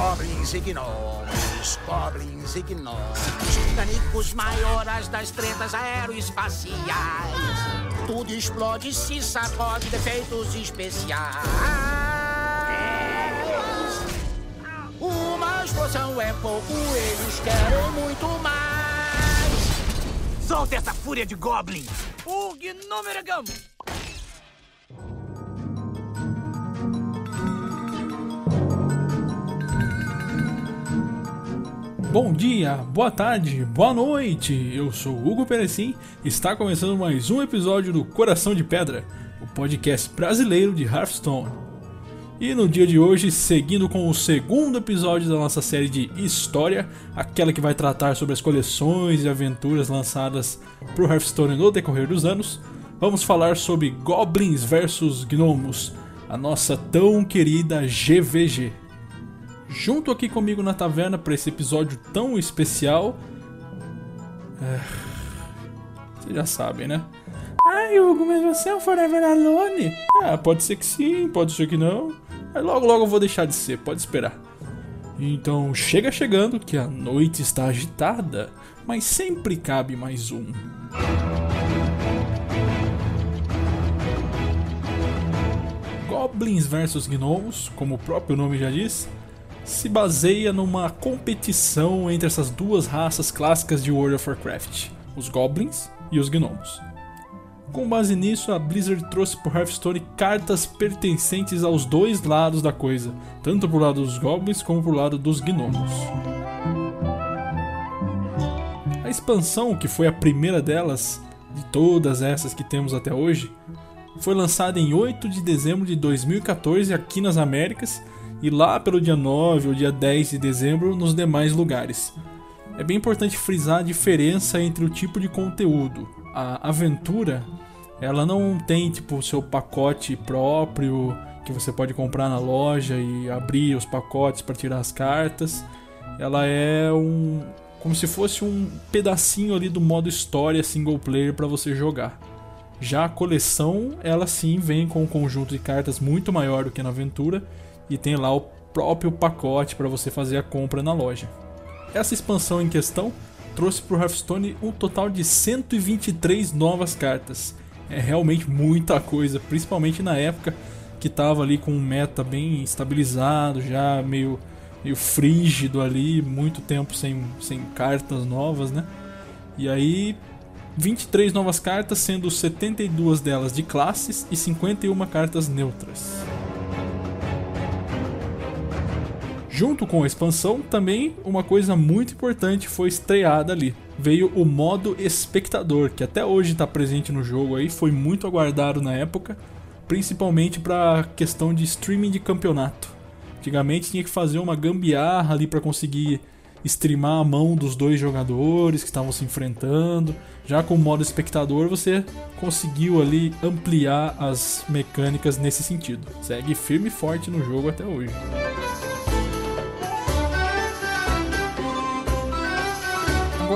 Goblins e gnomos, goblins e gnomos, canicos maioras das tretas aeroespaciais. Tudo explode, se sacode, defeitos especiais. Uma explosão é pouco, eles querem muito mais. Solta essa fúria de Goblin! O Gnomeragam! Bom dia, boa tarde, boa noite. Eu sou Hugo Perecim está começando mais um episódio do Coração de Pedra, o podcast brasileiro de Hearthstone. E no dia de hoje, seguindo com o segundo episódio da nossa série de História, aquela que vai tratar sobre as coleções e aventuras lançadas para o Hearthstone no decorrer dos anos, vamos falar sobre Goblins vs Gnomos, a nossa tão querida GVG junto aqui comigo na taverna para esse episódio tão especial. É... Vocês já sabem, né? Ai, Hugo, mas você é um Forever Alone? Ah, pode ser que sim, pode ser que não. Mas logo, logo eu vou deixar de ser, pode esperar. Então chega chegando que a noite está agitada, mas sempre cabe mais um. Goblins versus Gnomos, como o próprio nome já diz, se baseia numa competição entre essas duas raças clássicas de World of Warcraft, os Goblins e os Gnomos. Com base nisso, a Blizzard trouxe para Hearthstone cartas pertencentes aos dois lados da coisa, tanto pro lado dos Goblins como pro lado dos Gnomos. A expansão, que foi a primeira delas, de todas essas que temos até hoje, foi lançada em 8 de dezembro de 2014 aqui nas Américas e lá pelo dia 9 ou dia 10 de dezembro nos demais lugares. É bem importante frisar a diferença entre o tipo de conteúdo. A aventura, ela não tem tipo seu pacote próprio que você pode comprar na loja e abrir os pacotes para tirar as cartas. Ela é um como se fosse um pedacinho ali do modo história single player para você jogar. Já a coleção, ela sim vem com um conjunto de cartas muito maior do que na aventura e tem lá o próprio pacote para você fazer a compra na loja. Essa expansão em questão trouxe para o Hearthstone um total de 123 novas cartas. É realmente muita coisa, principalmente na época que estava ali com um meta bem estabilizado, já meio, meio frígido ali, muito tempo sem, sem cartas novas, né? E aí 23 novas cartas, sendo 72 delas de classes e 51 cartas neutras. Junto com a expansão, também uma coisa muito importante foi estreada ali. Veio o modo espectador, que até hoje está presente no jogo aí, foi muito aguardado na época, principalmente para questão de streaming de campeonato. Antigamente tinha que fazer uma gambiarra ali para conseguir streamar a mão dos dois jogadores que estavam se enfrentando. Já com o modo espectador você conseguiu ali ampliar as mecânicas nesse sentido. Segue firme e forte no jogo até hoje.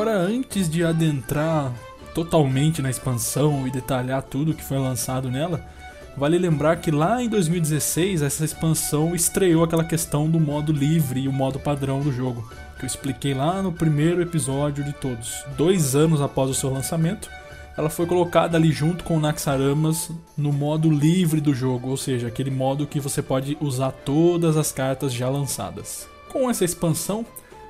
Agora, antes de adentrar totalmente na expansão e detalhar tudo que foi lançado nela, vale lembrar que lá em 2016 essa expansão estreou aquela questão do modo livre e o modo padrão do jogo, que eu expliquei lá no primeiro episódio de todos. Dois anos após o seu lançamento, ela foi colocada ali junto com o Naxxaramas no modo livre do jogo, ou seja, aquele modo que você pode usar todas as cartas já lançadas. Com essa expansão,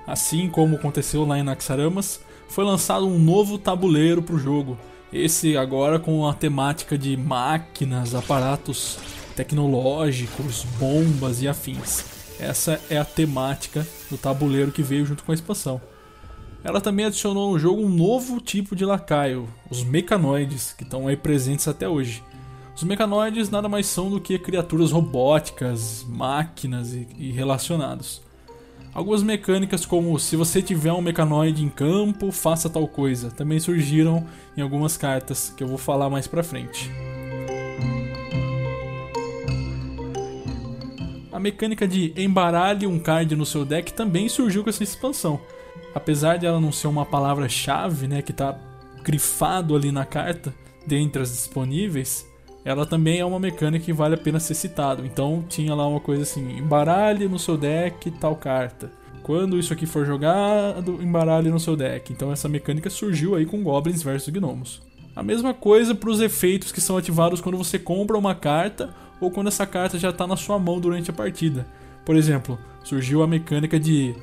Assim como aconteceu lá em Naxaramas, foi lançado um novo tabuleiro para o jogo. Esse agora com a temática de máquinas, aparatos tecnológicos, bombas e afins. Essa é a temática do tabuleiro que veio junto com a expansão. Ela também adicionou no jogo um novo tipo de lacaio, os mecanoides, que estão aí presentes até hoje. Os mecanoides nada mais são do que criaturas robóticas, máquinas e, e relacionados. Algumas mecânicas como se você tiver um mecanoide em campo, faça tal coisa, também surgiram em algumas cartas que eu vou falar mais pra frente. A mecânica de embaralhe um card no seu deck também surgiu com essa expansão. Apesar de ela não ser uma palavra-chave, né, que está grifado ali na carta, dentre as disponíveis, ela também é uma mecânica que vale a pena ser citado. Então tinha lá uma coisa assim: embaralhe no seu deck tal carta. Quando isso aqui for jogado, embaralhe no seu deck. Então essa mecânica surgiu aí com Goblins versus Gnomos. A mesma coisa para os efeitos que são ativados quando você compra uma carta ou quando essa carta já está na sua mão durante a partida. Por exemplo, surgiu a mecânica de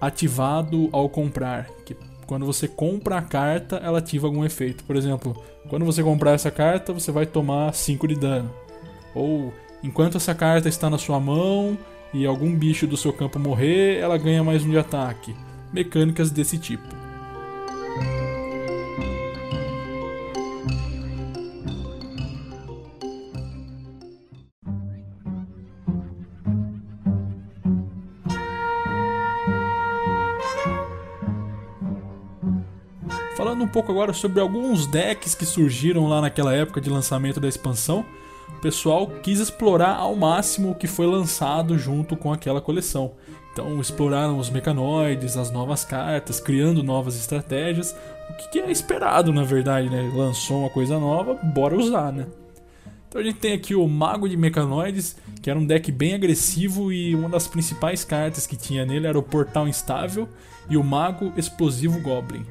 ativado ao comprar, que quando você compra a carta, ela ativa algum efeito. Por exemplo, quando você comprar essa carta, você vai tomar 5 de dano. Ou enquanto essa carta está na sua mão e algum bicho do seu campo morrer, ela ganha mais um de ataque. Mecânicas desse tipo. Pouco agora sobre alguns decks que surgiram lá naquela época de lançamento da expansão, o pessoal quis explorar ao máximo o que foi lançado junto com aquela coleção. Então exploraram os mecanoides, as novas cartas, criando novas estratégias, o que é esperado na verdade, né? Lançou uma coisa nova, bora usar, né? Então a gente tem aqui o Mago de Mecanoides, que era um deck bem agressivo e uma das principais cartas que tinha nele era o Portal Instável e o Mago Explosivo Goblin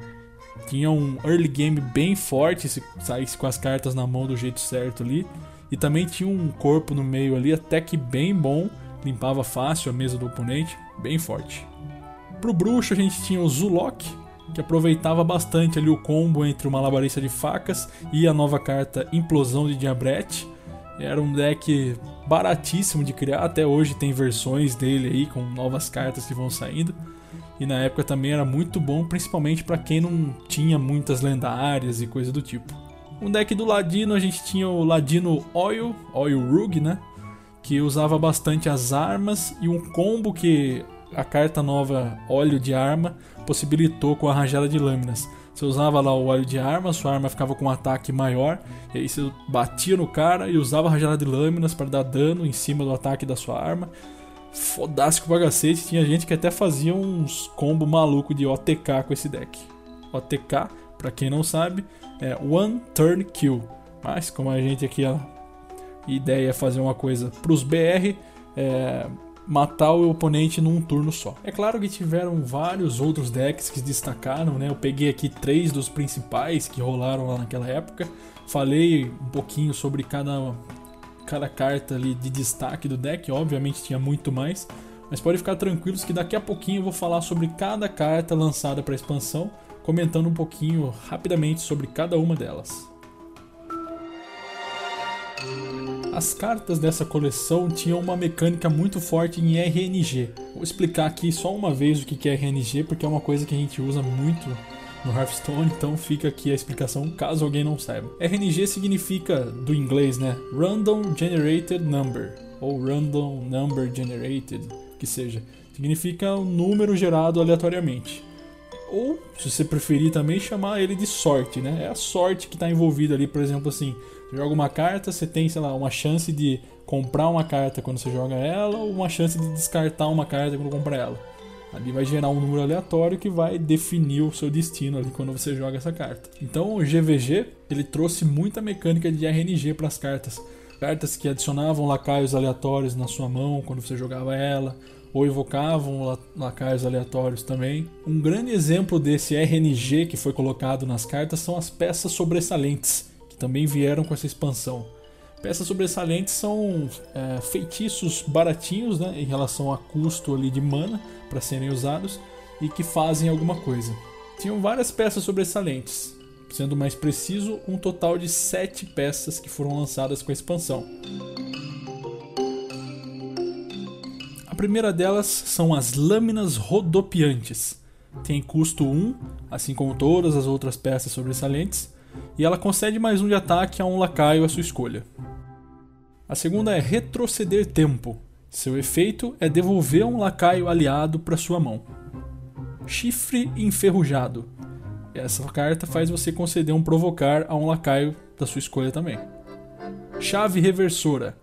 tinha um early game bem forte se saísse com as cartas na mão do jeito certo ali. E também tinha um corpo no meio ali, até que bem bom, limpava fácil a mesa do oponente, bem forte. Pro bruxo a gente tinha o Zulok, que aproveitava bastante ali o combo entre o Malabarista de Facas e a nova carta Implosão de Diabrete. Era um deck baratíssimo de criar, até hoje tem versões dele aí com novas cartas que vão saindo. E na época também era muito bom, principalmente para quem não tinha muitas lendárias e coisa do tipo. Um deck do Ladino a gente tinha o Ladino Oil, Oil Rug, né? Que usava bastante as armas e um combo que a carta nova Óleo de Arma possibilitou com a rajada de lâminas. Você usava lá o óleo de arma, sua arma ficava com um ataque maior, e aí você batia no cara e usava a rajada de lâminas para dar dano em cima do ataque da sua arma fodástico pra cacete. Tinha gente que até fazia uns combo maluco de OTK com esse deck. OTK, pra quem não sabe, é One Turn Kill. Mas como a gente aqui a ideia é fazer uma coisa pros BR, é matar o oponente num turno só. É claro que tiveram vários outros decks que se destacaram, né? Eu peguei aqui três dos principais que rolaram lá naquela época. Falei um pouquinho sobre cada cada carta ali de destaque do deck, obviamente tinha muito mais, mas pode ficar tranquilos que daqui a pouquinho eu vou falar sobre cada carta lançada para expansão, comentando um pouquinho rapidamente sobre cada uma delas. As cartas dessa coleção tinham uma mecânica muito forte em RNG. Vou explicar aqui só uma vez o que é RNG, porque é uma coisa que a gente usa muito no Hearthstone, então fica aqui a explicação caso alguém não saiba. RNG significa, do inglês, né? Random Generated Number, ou Random Number Generated, que seja. Significa um número gerado aleatoriamente. Ou, se você preferir também, chamar ele de sorte, né? É a sorte que está envolvida ali, por exemplo, assim, você joga uma carta, você tem, sei lá, uma chance de comprar uma carta quando você joga ela, ou uma chance de descartar uma carta quando compra ela. Ali vai gerar um número aleatório que vai definir o seu destino ali quando você joga essa carta. Então o GVG ele trouxe muita mecânica de RNG para as cartas. Cartas que adicionavam lacaios aleatórios na sua mão quando você jogava ela, ou evocavam lacaios aleatórios também. Um grande exemplo desse RNG que foi colocado nas cartas são as peças sobressalentes, que também vieram com essa expansão. Peças sobressalentes são é, feitiços baratinhos né, em relação a custo ali de mana para serem usados e que fazem alguma coisa. Tinham várias peças sobressalentes, sendo mais preciso, um total de 7 peças que foram lançadas com a expansão. A primeira delas são as lâminas rodopiantes. Tem custo 1, assim como todas as outras peças sobressalentes, e ela concede mais um de ataque a um lacaio à sua escolha. A segunda é retroceder tempo. Seu efeito é devolver um lacaio aliado para sua mão. Chifre enferrujado. Essa carta faz você conceder um provocar a um lacaio da sua escolha também. Chave reversora.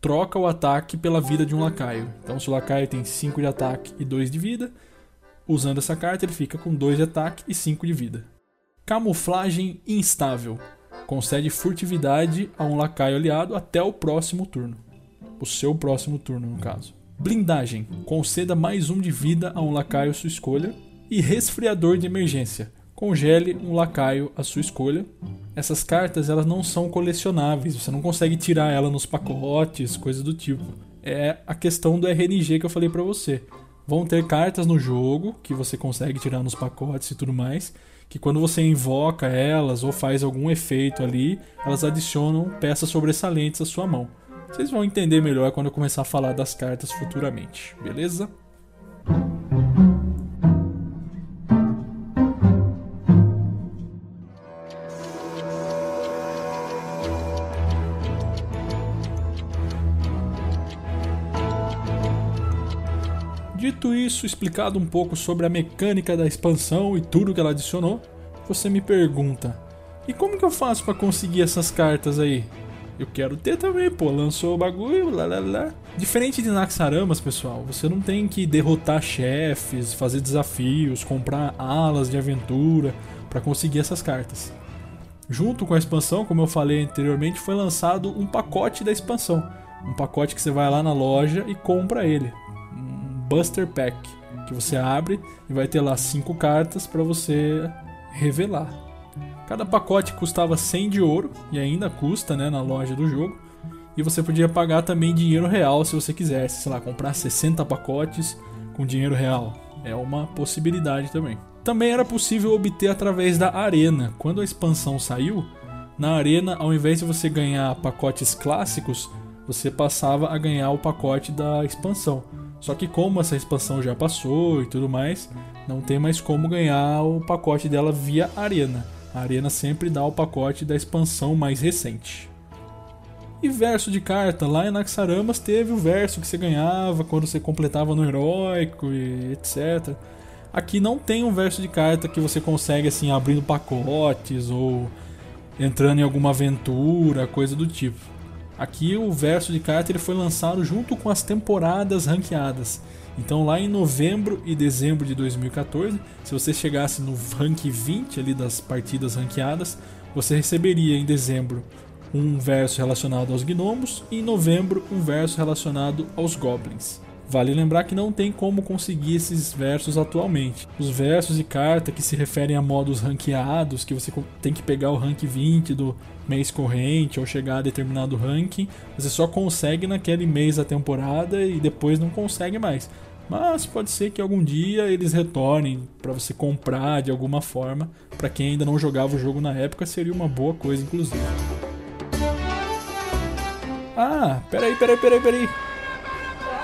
Troca o ataque pela vida de um lacaio. Então, se o lacaio tem 5 de ataque e 2 de vida, usando essa carta ele fica com 2 de ataque e 5 de vida. Camuflagem instável. concede furtividade a um lacaio aliado até o próximo turno. O seu próximo turno, no caso. Blindagem, conceda mais um de vida a um lacaio sua escolha. E resfriador de emergência, congele um lacaio à sua escolha. Essas cartas elas não são colecionáveis, você não consegue tirar ela nos pacotes, coisas do tipo. É a questão do RNG que eu falei para você. Vão ter cartas no jogo que você consegue tirar nos pacotes e tudo mais, que quando você invoca elas ou faz algum efeito ali, elas adicionam peças sobressalentes à sua mão. Vocês vão entender melhor quando eu começar a falar das cartas futuramente, beleza? Dito isso, explicado um pouco sobre a mecânica da expansão e tudo que ela adicionou, você me pergunta: e como que eu faço para conseguir essas cartas aí? Eu quero ter também, pô, lançou o bagulho, lá lá lá. Diferente de Naxaramas, pessoal, você não tem que derrotar chefes, fazer desafios, comprar alas de aventura para conseguir essas cartas. Junto com a expansão, como eu falei anteriormente, foi lançado um pacote da expansão. Um pacote que você vai lá na loja e compra ele. Buster Pack, que você abre e vai ter lá cinco cartas para você revelar. Cada pacote custava 100 de ouro e ainda custa, né, na loja do jogo. E você podia pagar também dinheiro real se você quisesse, sei lá, comprar 60 pacotes com dinheiro real. É uma possibilidade também. Também era possível obter através da arena. Quando a expansão saiu, na arena, ao invés de você ganhar pacotes clássicos, você passava a ganhar o pacote da expansão. Só que como essa expansão já passou e tudo mais, não tem mais como ganhar o pacote dela via Arena. A Arena sempre dá o pacote da expansão mais recente. E verso de carta, lá em Naxaramas teve o verso que você ganhava quando você completava no heróico e etc. Aqui não tem um verso de carta que você consegue assim abrindo pacotes ou entrando em alguma aventura, coisa do tipo. Aqui o verso de carta foi lançado junto com as temporadas ranqueadas. Então lá em novembro e dezembro de 2014, se você chegasse no rank 20 ali das partidas ranqueadas, você receberia em dezembro um verso relacionado aos gnomos e em novembro um verso relacionado aos goblins. Vale lembrar que não tem como conseguir esses versos atualmente. Os versos de carta que se referem a modos ranqueados, que você tem que pegar o rank 20 do mês corrente ou chegar a determinado ranking, você só consegue naquele mês da temporada e depois não consegue mais. Mas pode ser que algum dia eles retornem para você comprar de alguma forma. Para quem ainda não jogava o jogo na época, seria uma boa coisa, inclusive. Ah, peraí, peraí, peraí, peraí.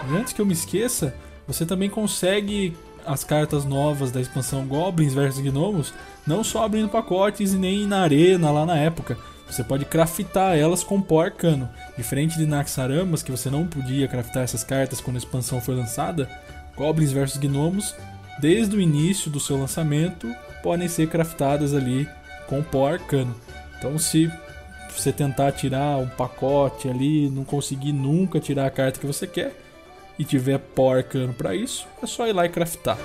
Antes que eu me esqueça, você também consegue as cartas novas da expansão Goblins vs Gnomos, não só abrindo pacotes e nem na arena lá na época. Você pode craftar elas com pó arcano. Diferente de Naxaramas, que você não podia craftar essas cartas quando a expansão foi lançada, Goblins vs Gnomos, desde o início do seu lançamento, podem ser craftadas ali com pó arcano. Então, se você tentar tirar um pacote ali, não conseguir nunca tirar a carta que você quer, e tiver pó arcano para isso, é só ir lá e craftar.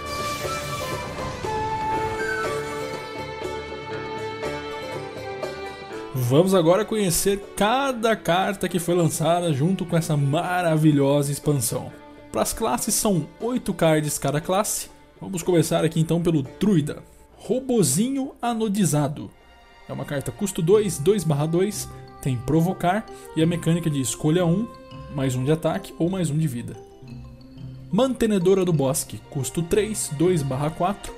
Vamos agora conhecer cada carta que foi lançada junto com essa maravilhosa expansão. Para as classes são 8 cards cada classe. Vamos começar aqui então pelo Druida. Robozinho Anodizado. É uma carta custo 2, 2/2, tem provocar e a mecânica de escolha 1, mais um de ataque ou mais um de vida. Mantenedora do Bosque, custo 3, 2/4.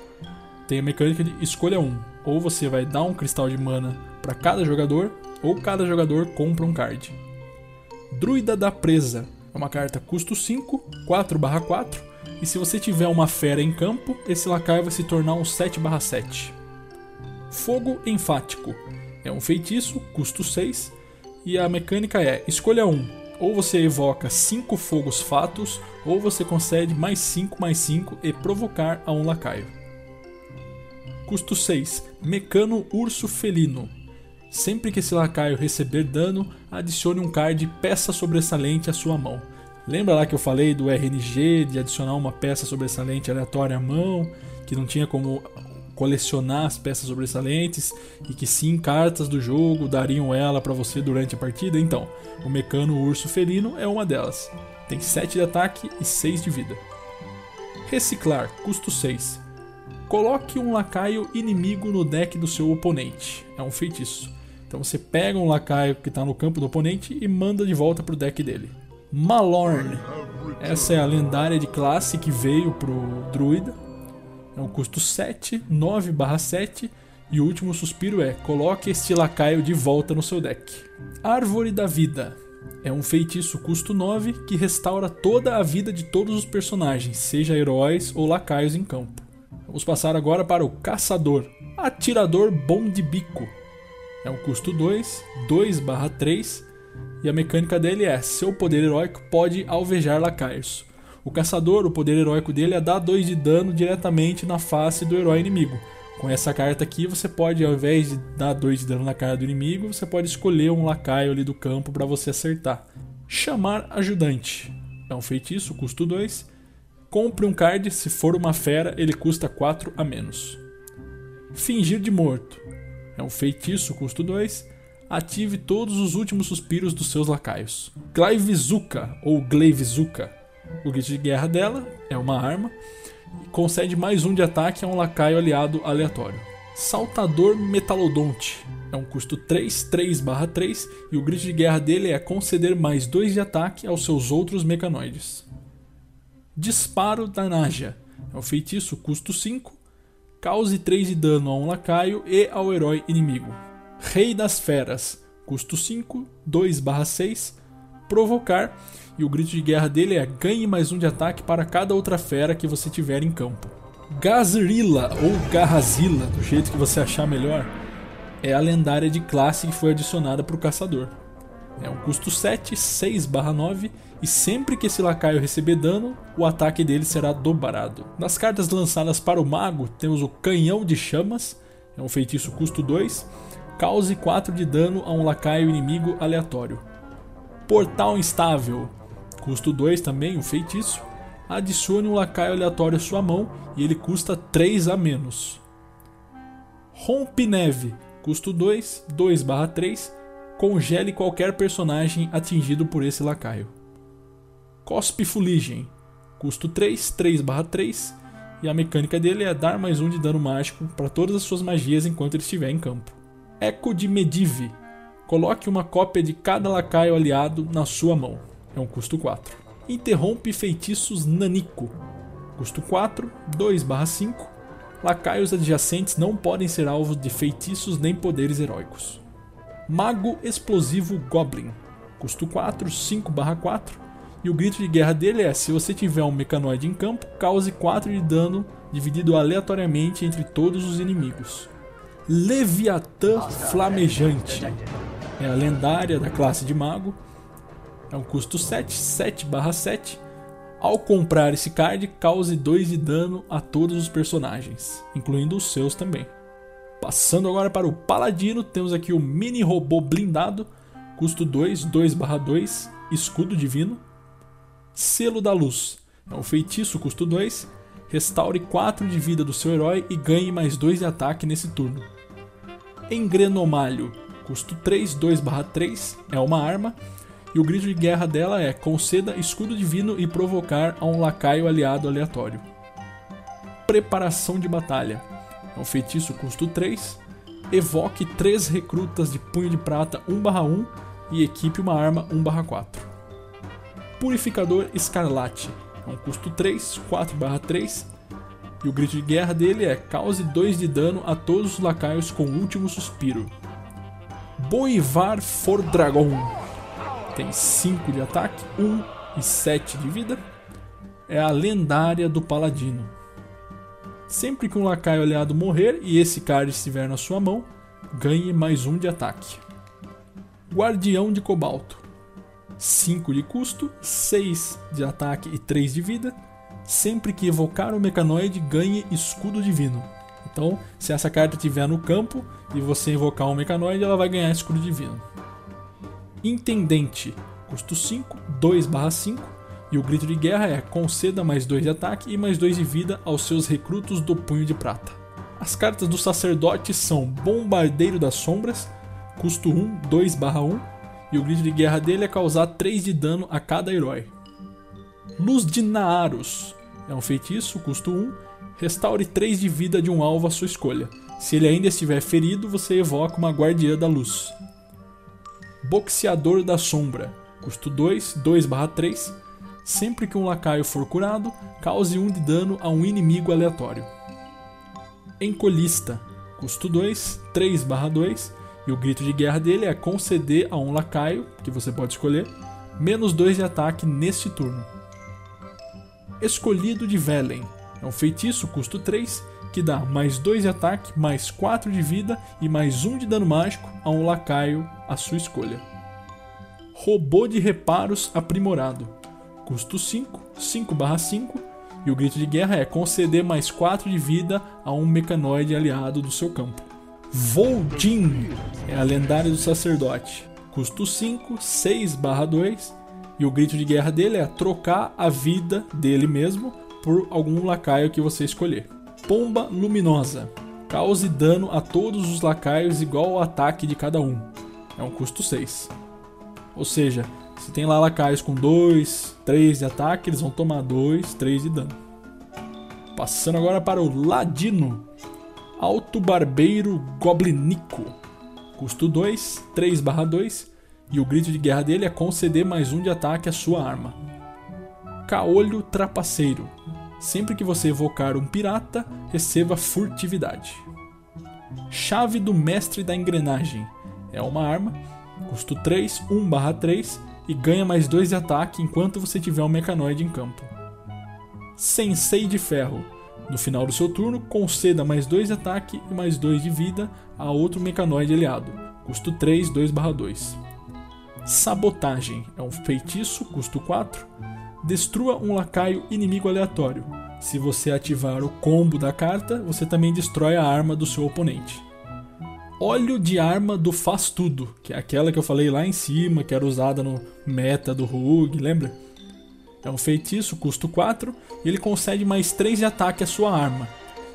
Tem a mecânica de escolha 1. Ou você vai dar um cristal de mana para cada jogador, ou cada jogador compra um card. Druida da Presa é uma carta custo 5, 4/4. E se você tiver uma fera em campo, esse lacaio vai se tornar um 7/7. Fogo Enfático é um feitiço, custo 6. E a mecânica é: escolha 1, ou você evoca 5 fogos fatos, ou você concede mais 5 mais 5 e provocar a um lacaio. Custo 6. Mecano Urso Felino. Sempre que esse lacaio receber dano, adicione um card peça sobressalente à sua mão. Lembra lá que eu falei do RNG, de adicionar uma peça sobressalente aleatória à mão, que não tinha como colecionar as peças sobressalentes e que sim, cartas do jogo dariam ela para você durante a partida. Então, o Mecano Urso Felino é uma delas. Tem 7 de ataque e 6 de vida. Reciclar, custo 6. Coloque um lacaio inimigo no deck do seu oponente. É um feitiço. Então você pega um lacaio que está no campo do oponente e manda de volta para o deck dele. Malorn. Essa é a lendária de classe que veio pro druida. É um custo 7, 9 7 e o último suspiro é coloque este lacaio de volta no seu deck. Árvore da Vida. É um feitiço custo 9 que restaura toda a vida de todos os personagens, seja heróis ou lacaios em campo. Vamos passar agora para o Caçador. Atirador Bom de Bico. É um custo 2, 2 3 e a mecânica dele é: seu poder heróico pode alvejar lacaios. O caçador, o poder heróico dele é dar 2 de dano diretamente na face do herói inimigo. Com essa carta aqui, você pode, ao invés de dar 2 de dano na cara do inimigo, você pode escolher um lacaio ali do campo para você acertar. Chamar ajudante. É um feitiço, custo 2. Compre um card, se for uma fera, ele custa 4 a menos. Fingir de morto. É um feitiço, custo 2 ative todos os últimos suspiros dos seus lacaios. Glaivizuka, ou Gleivizuka. O grito de guerra dela é uma arma concede mais um de ataque a um lacaio aliado aleatório. Saltador Metalodonte. É um custo 3, 3 3 e o grito de guerra dele é conceder mais 2 de ataque aos seus outros mecanoides. Disparo da Naja. É um feitiço custo 5, cause 3 de dano a um lacaio e ao herói inimigo. Rei das Feras, custo 5, 2/6, provocar, e o grito de guerra dele é ganhe mais um de ataque para cada outra fera que você tiver em campo. Gazrilla ou Garrazilla, do jeito que você achar melhor, é a lendária de classe que foi adicionada para o caçador. É um custo 7, 6/9 e sempre que esse lacaio receber dano, o ataque dele será dobrado. Nas cartas lançadas para o mago, temos o Canhão de Chamas, é um feitiço custo 2 Cause 4 de dano a um lacaio inimigo aleatório. Portal instável. Custo 2 também, um feitiço. Adicione um lacaio aleatório à sua mão e ele custa 3 a menos. Rompe neve. Custo 2, 2 3. Congele qualquer personagem atingido por esse lacaio. Cospe Fuligem. Custo 3, 3 3. E a mecânica dele é dar mais um de dano mágico para todas as suas magias enquanto ele estiver em campo. Eco de Medive. Coloque uma cópia de cada lacaio aliado na sua mão. É um custo 4. Interrompe feitiços Nanico. Custo 4, 2/5. Lacaios adjacentes não podem ser alvos de feitiços nem poderes heróicos. Mago Explosivo Goblin. Custo 4, 5/4. E o grito de guerra dele é: se você tiver um mecanoide em campo, cause 4 de dano dividido aleatoriamente entre todos os inimigos. Leviatã Flamejante. É a lendária da classe de mago. É um custo 7, 7 7. Ao comprar esse card, cause 2 de dano a todos os personagens, incluindo os seus também. Passando agora para o Paladino, temos aqui o mini robô blindado, custo 2, 2 2, escudo divino. Selo da Luz, é um feitiço, custo 2, restaure 4 de vida do seu herói e ganhe mais 2 de ataque nesse turno. Engrenomalho, custo 3, 2/3, é uma arma, e o grito de guerra dela é conceda escudo divino e provocar a um lacaio aliado aleatório. Preparação de batalha, é um feitiço custo 3, evoque 3 recrutas de punho de prata 1/1 e equipe uma arma 1/4. Purificador Escarlate, é um custo 3, 4/3 e o grito de guerra dele é cause 2 de dano a todos os lacaios com o último suspiro. Boivar For Dragon. Tem 5 de ataque, 1 um e 7 de vida. É a lendária do paladino. Sempre que um lacaio aliado morrer e esse card estiver na sua mão, ganhe mais um de ataque. Guardião de Cobalto. 5 de custo, 6 de ataque e 3 de vida sempre que evocar o mecanoide, ganhe escudo divino. Então, se essa carta estiver no campo e você invocar um mecanoide, ela vai ganhar escudo divino. Intendente, custo 5, 2/5, e o grito de guerra é conceda mais 2 de ataque e mais 2 de vida aos seus recrutos do punho de prata. As cartas do sacerdote são Bombardeiro das Sombras, custo 1, 2/1, e o grito de guerra dele é causar 3 de dano a cada herói. Luz de Naaros é um feitiço, custo 1, restaure 3 de vida de um alvo à sua escolha. Se ele ainda estiver ferido, você evoca uma Guardiã da Luz. Boxeador da Sombra, custo 2, 2/3. Sempre que um lacaio for curado, cause 1 de dano a um inimigo aleatório. Encolhista, custo 2, 3/2. E o grito de guerra dele é conceder a um lacaio, que você pode escolher, menos 2 de ataque neste turno. Escolhido de Velen, é um feitiço custo 3 que dá mais 2 de ataque, mais 4 de vida e mais 1 de dano mágico a um lacaio à sua escolha. Robô de reparos aprimorado. Custo 5, 5/5 e o grito de guerra é conceder mais 4 de vida a um mecanoide aliado do seu campo. Voldin é a lendária do sacerdote. Custo 5, 6/2 e o grito de guerra dele é trocar a vida dele mesmo por algum lacaio que você escolher. Pomba Luminosa. Cause dano a todos os lacaios igual ao ataque de cada um. É um custo 6. Ou seja, se tem lá lacaios com 2, 3 de ataque, eles vão tomar 2, 3 de dano. Passando agora para o Ladino. Alto Barbeiro Goblinico. Custo 2, 3/2. E o grito de guerra dele é conceder mais um de ataque à sua arma. Caolho Trapaceiro. Sempre que você evocar um pirata, receba furtividade. Chave do Mestre da Engrenagem. É uma arma, custo 3, 1/3 e ganha mais 2 de ataque enquanto você tiver um mecanoide em campo. Sensei de Ferro. No final do seu turno, conceda mais 2 de ataque e mais 2 de vida a outro mecanoide aliado, custo 3, 2/2. Sabotagem. É um feitiço, custo 4 Destrua um lacaio inimigo aleatório. Se você ativar o combo da carta, você também destrói a arma do seu oponente. Óleo de arma do Faz Tudo, que é aquela que eu falei lá em cima, que era usada no meta do Rug, lembra? É um feitiço, custo 4, e ele concede mais 3 de ataque à sua arma.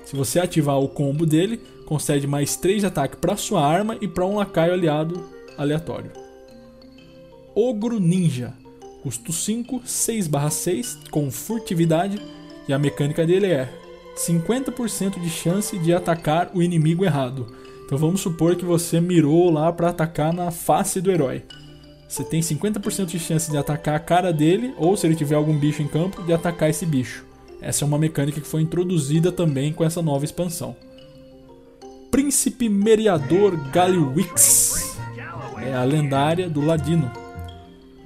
Se você ativar o combo dele, concede mais 3 de ataque para sua arma e para um lacaio aliado aleatório. Ogro Ninja custo 5, 6/6 com furtividade e a mecânica dele é 50% de chance de atacar o inimigo errado. Então vamos supor que você mirou lá para atacar na face do herói. Você tem 50% de chance de atacar a cara dele ou se ele tiver algum bicho em campo de atacar esse bicho. Essa é uma mecânica que foi introduzida também com essa nova expansão. Príncipe Meriador Galliwix é a lendária do Ladino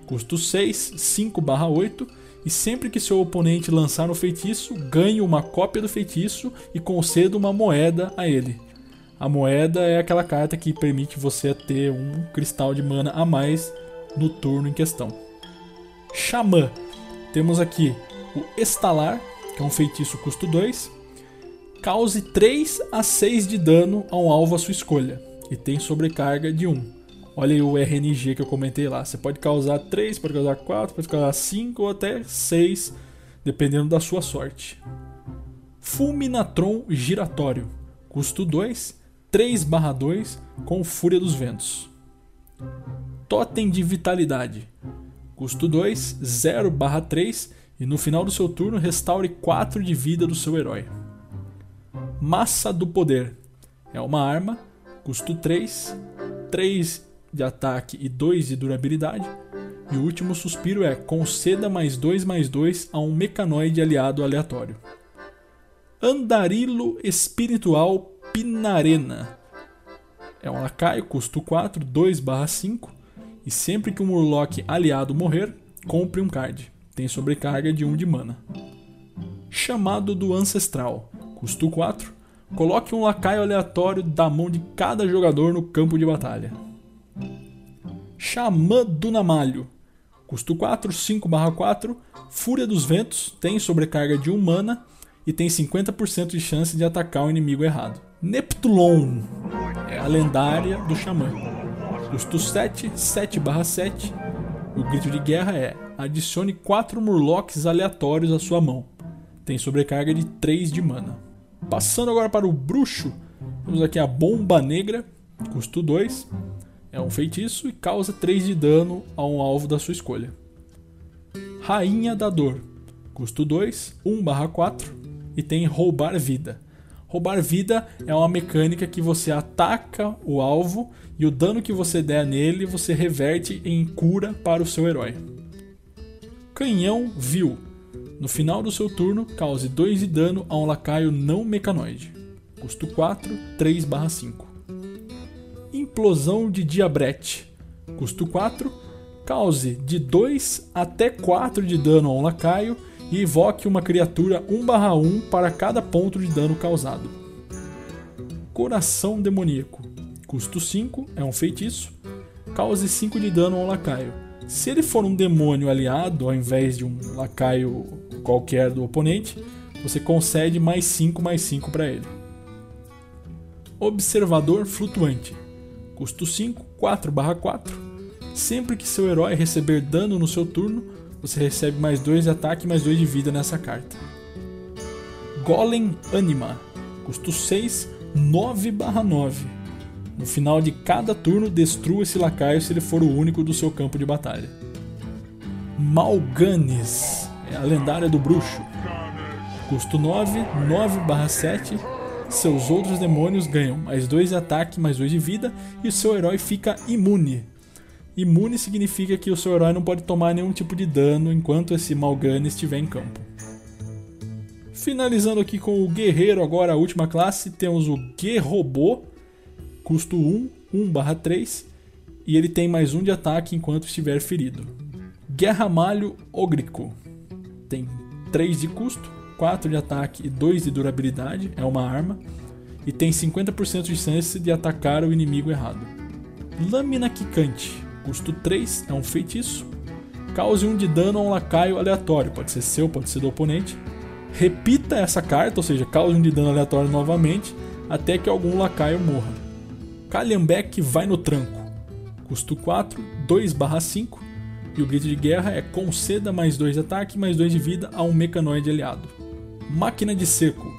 Custo 6, 5/8 e sempre que seu oponente lançar um feitiço, ganhe uma cópia do feitiço e conceda uma moeda a ele. A moeda é aquela carta que permite você ter um cristal de mana a mais no turno em questão. Xamã. Temos aqui o Estalar, que é um feitiço custo 2. Cause 3 a 6 de dano a um alvo à sua escolha e tem sobrecarga de 1. Olha aí o RNG que eu comentei lá. Você pode causar 3, pode causar 4, pode causar 5 ou até 6, dependendo da sua sorte. Fulminatron giratório. Custo 2, 3/2 com Fúria dos Ventos. Totem de Vitalidade. Custo 2, 0/3 e no final do seu turno restaure 4 de vida do seu herói. Massa do Poder. É uma arma, custo 3, 3 de ataque e 2 de durabilidade. E o último suspiro é conceda mais 2 mais 2 a um mecanoide aliado aleatório. Andarilo Espiritual Pinarena. É um lacaio, custo 4, 2/5. E sempre que um Murloc aliado morrer, compre um card. Tem sobrecarga de 1 de mana. Chamado do Ancestral, custo 4. Coloque um lacaio aleatório da mão de cada jogador no campo de batalha. Xamã do Namalho. Custo 4, 5/4. Fúria dos Ventos. Tem sobrecarga de 1 mana. E tem 50% de chance de atacar o inimigo errado. Neptulon. É a lendária do Xamã. Custo 7, 7/7. O grito de guerra é: adicione 4 Murlocs aleatórios à sua mão. Tem sobrecarga de 3 de mana. Passando agora para o bruxo, temos aqui a bomba negra, custo 2. É um feitiço e causa 3 de dano a um alvo da sua escolha. Rainha da Dor, custo 2, 1/4 e tem roubar vida. Roubar vida é uma mecânica que você ataca o alvo e o dano que você der nele você reverte em cura para o seu herói. Canhão Vil. No final do seu turno, cause 2 de dano a um lacaio não mecanoide. Custo 4, 3/5. Implosão de Diabrete. Custo 4, cause de 2 até 4 de dano a um lacaio e evoque uma criatura 1/1 para cada ponto de dano causado. Coração Demoníaco. Custo 5, é um feitiço. Cause 5 de dano a um lacaio. Se ele for um demônio aliado, ao invés de um lacaio qualquer do oponente, você concede mais 5 mais 5 para ele. Observador Flutuante. Custo 5, 4/4. Sempre que seu herói receber dano no seu turno, você recebe mais 2 de ataque e mais 2 de vida nessa carta. Golem Anima. Custo 6, 9/9. No final de cada turno, destrua esse lacaio se ele for o único do seu campo de batalha. Malganis. É a lendária do bruxo. Custo 9, 9/7. Seus outros demônios ganham mais 2 de ataque, mais 2 de vida e o seu herói fica imune. Imune significa que o seu herói não pode tomar nenhum tipo de dano enquanto esse Malgani estiver em campo. Finalizando aqui com o guerreiro, agora a última classe, temos o Guerrobô, custo 1, 1/3, e ele tem mais 1 de ataque enquanto estiver ferido. Guerramalho Ogrico, tem 3 de custo, 4 de ataque e 2 de durabilidade, é uma arma, e tem 50% de chance de atacar o inimigo errado. Lâmina Quicante, custo 3, é um feitiço. Cause 1 de dano a um lacaio aleatório, pode ser seu, pode ser do oponente. Repita essa carta, ou seja, cause 1 de dano aleatório novamente, até que algum lacaio morra. Calhambeck vai no tranco, custo 4, 2/5, e o grito de guerra é conceda mais 2 de ataque mais 2 de vida a um mecanoide aliado. Máquina de seco,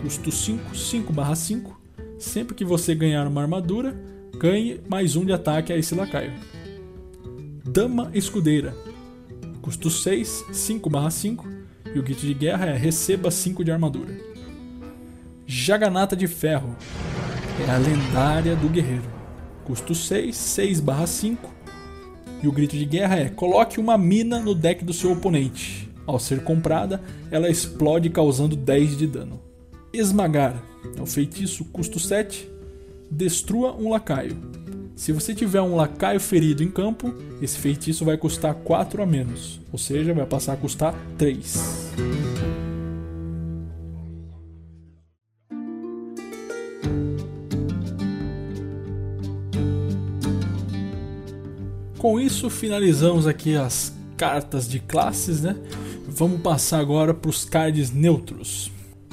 custo 5, 5/5. Sempre que você ganhar uma armadura, ganhe mais 1 de ataque a esse lacaio. Dama Escudeira, custo 6, 5/5. E o grito de guerra é receba 5 de armadura. Jaganata de Ferro, é a lendária do guerreiro. Custo 6, 6/5 e o grito de guerra é: coloque uma mina no deck do seu oponente. Ao ser comprada, ela explode causando 10 de dano. Esmagar é o feitiço custo 7. Destrua um lacaio. Se você tiver um lacaio ferido em campo, esse feitiço vai custar 4 a menos, ou seja, vai passar a custar 3. Com isso, finalizamos aqui as cartas de classes, né? Vamos passar agora para os cards neutros.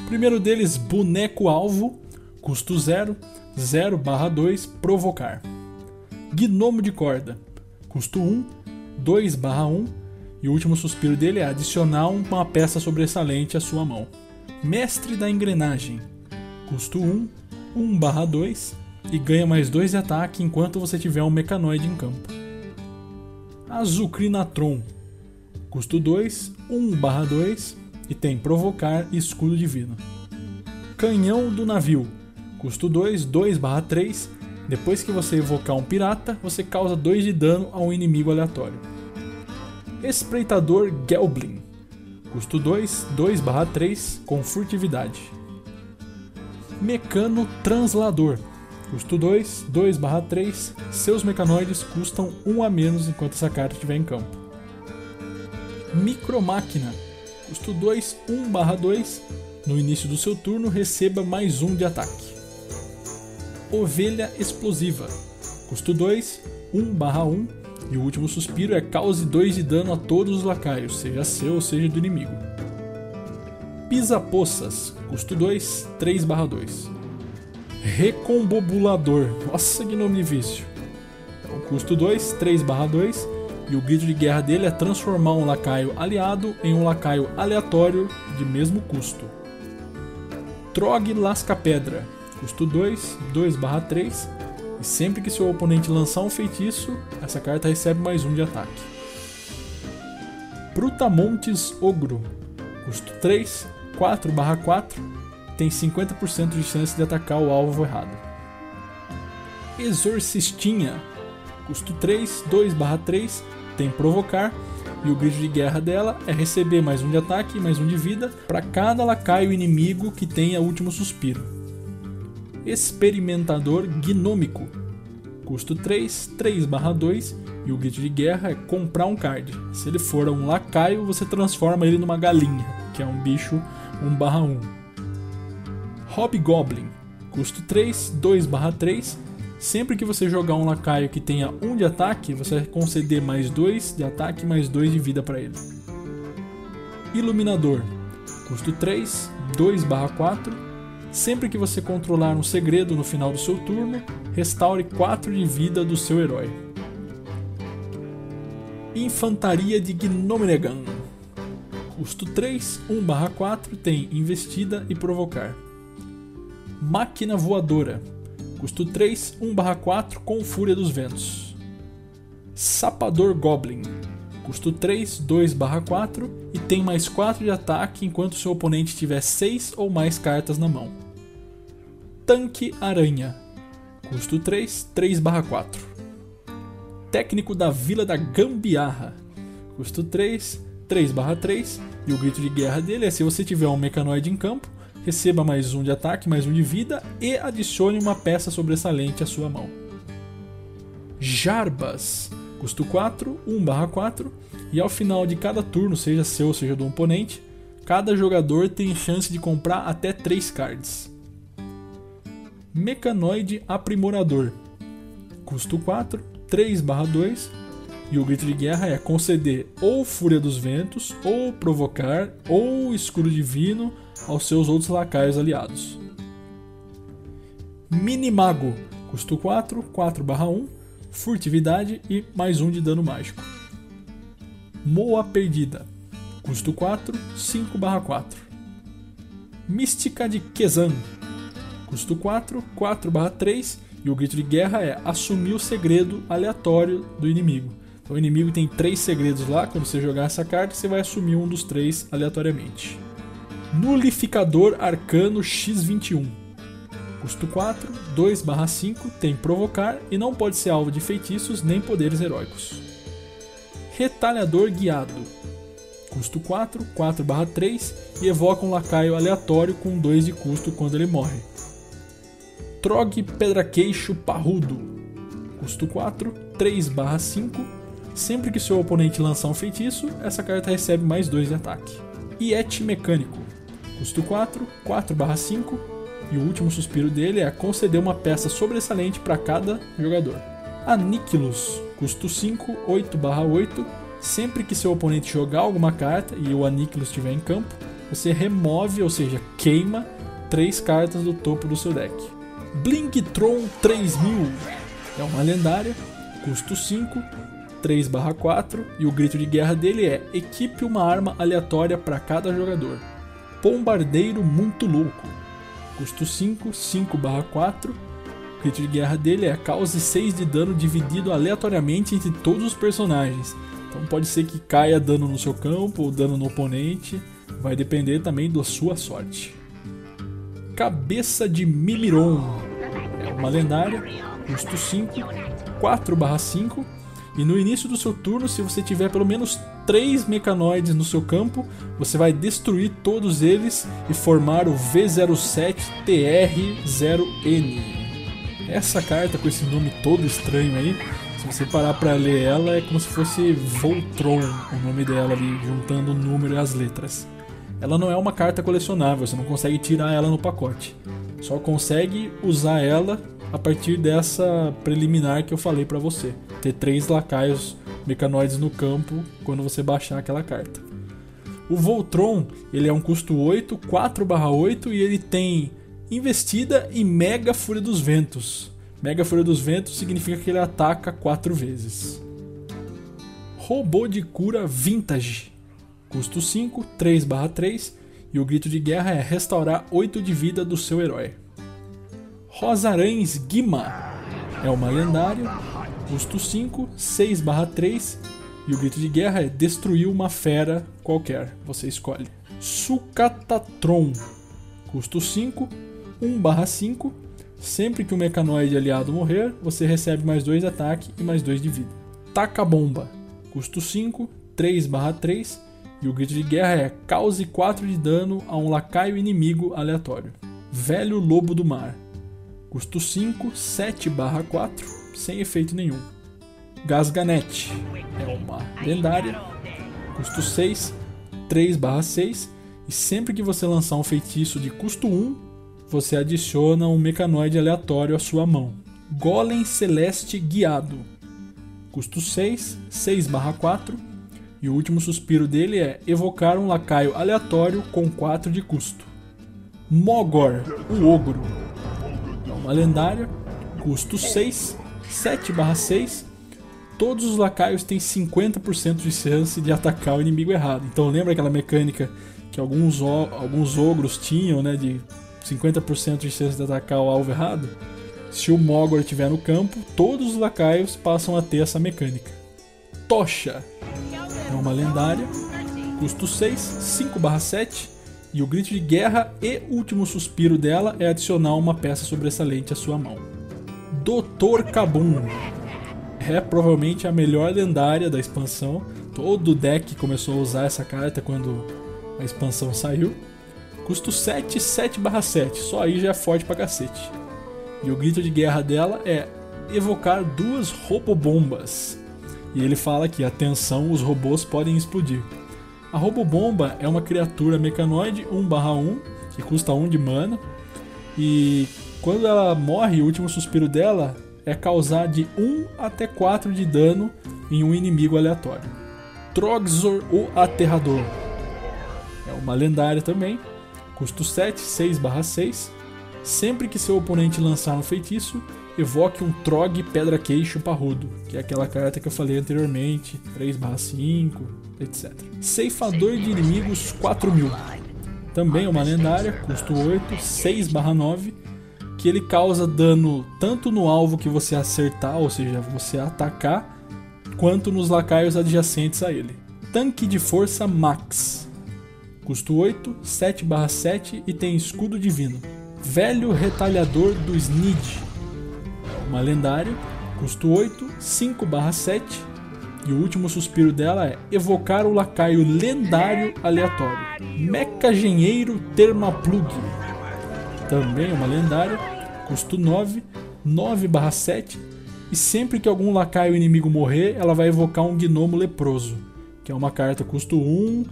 primeiro deles, boneco alvo, custo 0, 0/2, provocar. Gnomo de corda, custo 1, 2/1, e o último suspiro dele é adicionar uma peça sobressalente à sua mão. Mestre da engrenagem, custo 1, 1/2, e ganha mais 2 de ataque enquanto você tiver um mecanoide em campo. Azucrinatron. Custo 2, 1/2 e tem provocar e escudo divino. Canhão do navio. Custo 2, 2/3. Depois que você evocar um pirata, você causa 2 de dano a um inimigo aleatório. Espreitador Gelblin. Custo 2, 2/3 com furtividade. Mecano Translador. Custo 2, 2/3. Seus mecanoides custam 1 a menos enquanto essa carta estiver em campo. Micromáquina. Custo 2, 1/2. No início do seu turno, receba mais 1 de ataque. Ovelha Explosiva. Custo 2, 1/1. E o último suspiro é cause 2 de dano a todos os lacaios, seja seu ou seja do inimigo. Pisa-poças. Custo 2, 3/2. Recombobulador. Nossa, que nome difícil. O custo 2, 3/2. E o grito de guerra dele é transformar um lacaio aliado em um lacaio aleatório de mesmo custo. Trog Lasca Pedra, custo 2, 2 3, e sempre que seu oponente lançar um feitiço, essa carta recebe mais um de ataque. Brutamontes Ogro, custo 3, 4 4, tem 50% de chance de atacar o alvo errado. Exorcistinha, custo 3, 2 3, tem provocar, e o grito de guerra dela é receber mais um de ataque e mais um de vida para cada lacaio inimigo que tenha último suspiro. Experimentador Gnômico. Custo 3, 3 2 e o grito de guerra é comprar um card. Se ele for um lacaio, você transforma ele numa galinha, que é um bicho 1 1. Hobgoblin. Custo 3, 2 3 Sempre que você jogar um lacaio que tenha 1 um de ataque, você vai conceder mais 2 de ataque e mais 2 de vida para ele. Iluminador. Custo 3, 2 4. Sempre que você controlar um segredo no final do seu turno, restaure 4 de vida do seu herói. Infantaria de Gnomeregan. Custo 3, 1 4, tem investida e provocar. Máquina voadora Custo 3, 1/4 com Fúria dos Ventos. Sapador Goblin. Custo 3, 2/4 e tem mais 4 de ataque enquanto seu oponente tiver 6 ou mais cartas na mão. Tanque Aranha. Custo 3, 3/4. Técnico da Vila da Gambiarra. Custo 3, 3/3 e o grito de guerra dele é se você tiver um mecanoide em campo, receba mais um de ataque, mais um de vida e adicione uma peça sobressalente à sua mão. Jarbas, custo 4, 1/4, e ao final de cada turno, seja seu ou seja do oponente, cada jogador tem chance de comprar até 3 cards. Mecanoide Aprimorador, custo 4, 3/2, e o grito de guerra é conceder ou Fúria dos Ventos, ou Provocar, ou Escudo Divino, aos seus outros lacaios aliados. Minimago, custo 4, 4 1, furtividade e mais 1 de dano mágico. Moa Perdida, custo 4, 5 4. Mística de Kezan, custo 4, 4 3 e o grito de guerra é assumir o segredo aleatório do inimigo. Então, o inimigo tem três segredos lá, quando você jogar essa carta, você vai assumir um dos três aleatoriamente. Nulificador Arcano X21. Custo 4, 2/5, tem provocar e não pode ser alvo de feitiços nem poderes heróicos. Retalhador Guiado. Custo 4, 4/3 e evoca um lacaio aleatório com 2 de custo quando ele morre. Trog Pedraqueixo Parrudo. Custo 4, 3/5. Sempre que seu oponente lançar um feitiço, essa carta recebe mais 2 de ataque. Iete Mecânico. Custo 4, 4/5 e o último suspiro dele é conceder uma peça sobressalente para cada jogador. Aniquilus, custo 5, 8/8. Sempre que seu oponente jogar alguma carta e o Aniquilus estiver em campo, você remove, ou seja, queima, três cartas do topo do seu deck. Blinktron 3000 é uma lendária, custo 5, 3/4 e o grito de guerra dele é equipe uma arma aleatória para cada jogador. Bombardeiro Muito Louco. Custo 5, 5/4. O crítico de guerra dele é cause 6 de dano dividido aleatoriamente entre todos os personagens. Então pode ser que caia dano no seu campo ou dano no oponente. Vai depender também da sua sorte. Cabeça de Miliron. É uma lendária. Custo 5, 4/5 e no início do seu turno, se você tiver pelo menos 3 mecanoides no seu campo, você vai destruir todos eles e formar o V07TR0N. Essa carta com esse nome todo estranho aí, se você parar para ler ela, é como se fosse Voltron, o nome dela ali, juntando o número e as letras. Ela não é uma carta colecionável, você não consegue tirar ela no pacote. Só consegue usar ela a partir dessa preliminar que eu falei para você. Ter três lacaios mecanoides no campo quando você baixar aquela carta. O Voltron, ele é um custo 8, 4/8 e ele tem investida e Mega Fúria dos Ventos. Mega Fúria dos Ventos significa que ele ataca 4 vezes. Robô de cura Vintage. Custo 5, 3/3 E o grito de guerra é restaurar 8 de vida do seu herói. Rosarães Guima é uma lendária, custo 5, 6 3 e o grito de guerra é destruir uma fera qualquer, você escolhe. Sucatatron, custo 5, 1 5, sempre que o mecanoide aliado morrer, você recebe mais 2 de ataque e mais 2 de vida. Taca bomba, custo 5, 3 3 e o grito de guerra é cause 4 de dano a um lacaio inimigo aleatório. Velho Lobo do Mar. Custo 5, 7 4, sem efeito nenhum. Gasganete. É uma lendária. Custo 6, 3 6. E sempre que você lançar um feitiço de custo 1, você adiciona um mecanoide aleatório à sua mão. Golem Celeste Guiado. Custo 6, 6 4 e o último suspiro dele é evocar um lacaio aleatório com 4 de custo. Mogor, o Ogro. É uma lendária, custo 6, 7/6. Todos os lacaios têm 50% de chance de atacar o inimigo errado. Então lembra aquela mecânica que alguns, alguns ogros tinham, né, de 50% de chance de atacar o alvo errado? Se o Mogor estiver no campo, todos os lacaios passam a ter essa mecânica. Tocha uma lendária, custo 6, 5/7 e o grito de guerra e último suspiro dela é adicionar uma peça sobressalente à sua mão. Doutor Kabum é provavelmente a melhor lendária da expansão. Todo deck começou a usar essa carta quando a expansão saiu. Custo 7, 7/7, só aí já é forte pra cacete. E o grito de guerra dela é evocar duas robobombas. E ele fala que, atenção, os robôs podem explodir. A Robobomba é uma criatura mecanoide 1/1 que custa 1 de mana. E quando ela morre, o último suspiro dela é causar de 1 até 4 de dano em um inimigo aleatório. Trogzor o Aterrador é uma lendária também, custo 7, 6/6. Sempre que seu oponente lançar um feitiço, evoque um Trog Pedra Queixo Parrudo, que é aquela carta que eu falei anteriormente, 3/5, etc. Ceifador de Inimigos 4000. Também uma lendária, custo 8, 6/9, que ele causa dano tanto no alvo que você acertar, ou seja, você atacar, quanto nos lacaios adjacentes a ele. Tanque de Força Max. Custo 8, 7/7 e tem escudo divino. Velho Retalhador do Snid uma lendária, custo 8, 5/7 e o último suspiro dela é evocar o lacaio lendário aleatório, Mecagenheiro Termaplug. Também é uma lendária, custo 9, 9/7 e sempre que algum lacaio inimigo morrer, ela vai evocar um gnomo leproso, que é uma carta custo 1,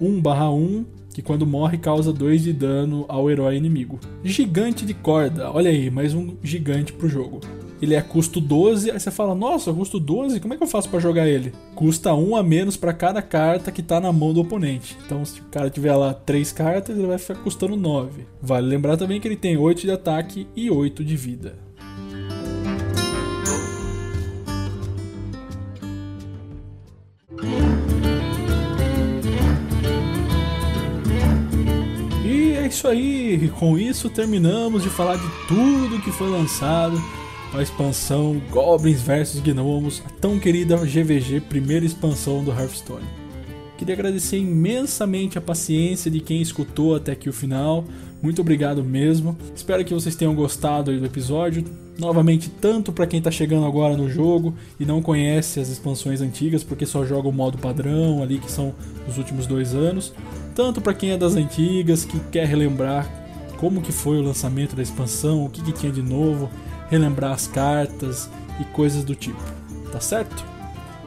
1/1 que quando morre causa 2 de dano ao herói inimigo. Gigante de corda, olha aí, mais um gigante pro jogo. Ele é custo 12, aí você fala, nossa, custo 12, como é que eu faço para jogar ele? Custa 1 a menos para cada carta que tá na mão do oponente. Então se o cara tiver lá 3 cartas, ele vai ficar custando 9. Vale lembrar também que ele tem 8 de ataque e 8 de vida. isso aí, com isso terminamos de falar de tudo que foi lançado a expansão Goblins vs Gnomos, a tão querida GVG primeira expansão do Hearthstone. Queria agradecer imensamente a paciência de quem escutou até aqui o final. Muito obrigado mesmo. Espero que vocês tenham gostado do episódio. Novamente, tanto para quem está chegando agora no jogo e não conhece as expansões antigas, porque só joga o modo padrão ali, que são os últimos dois anos, tanto para quem é das antigas, que quer relembrar como que foi o lançamento da expansão, o que, que tinha de novo, relembrar as cartas e coisas do tipo, tá certo?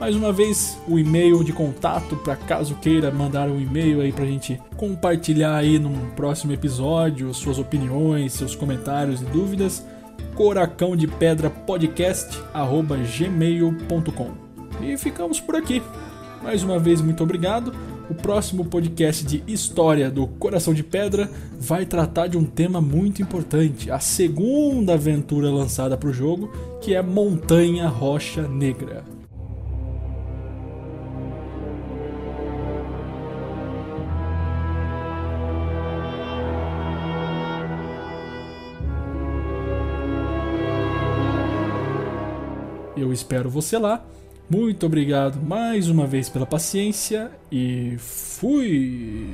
Mais uma vez, o e-mail de contato para caso queira mandar um e-mail aí pra gente compartilhar aí num próximo episódio suas opiniões, seus comentários e dúvidas. Coracão de Pedra Podcast gmail.com. E ficamos por aqui. Mais uma vez, muito obrigado. O próximo podcast de História do Coração de Pedra vai tratar de um tema muito importante, a segunda aventura lançada para o jogo, que é Montanha Rocha Negra. Eu espero você lá. Muito obrigado mais uma vez pela paciência e fui!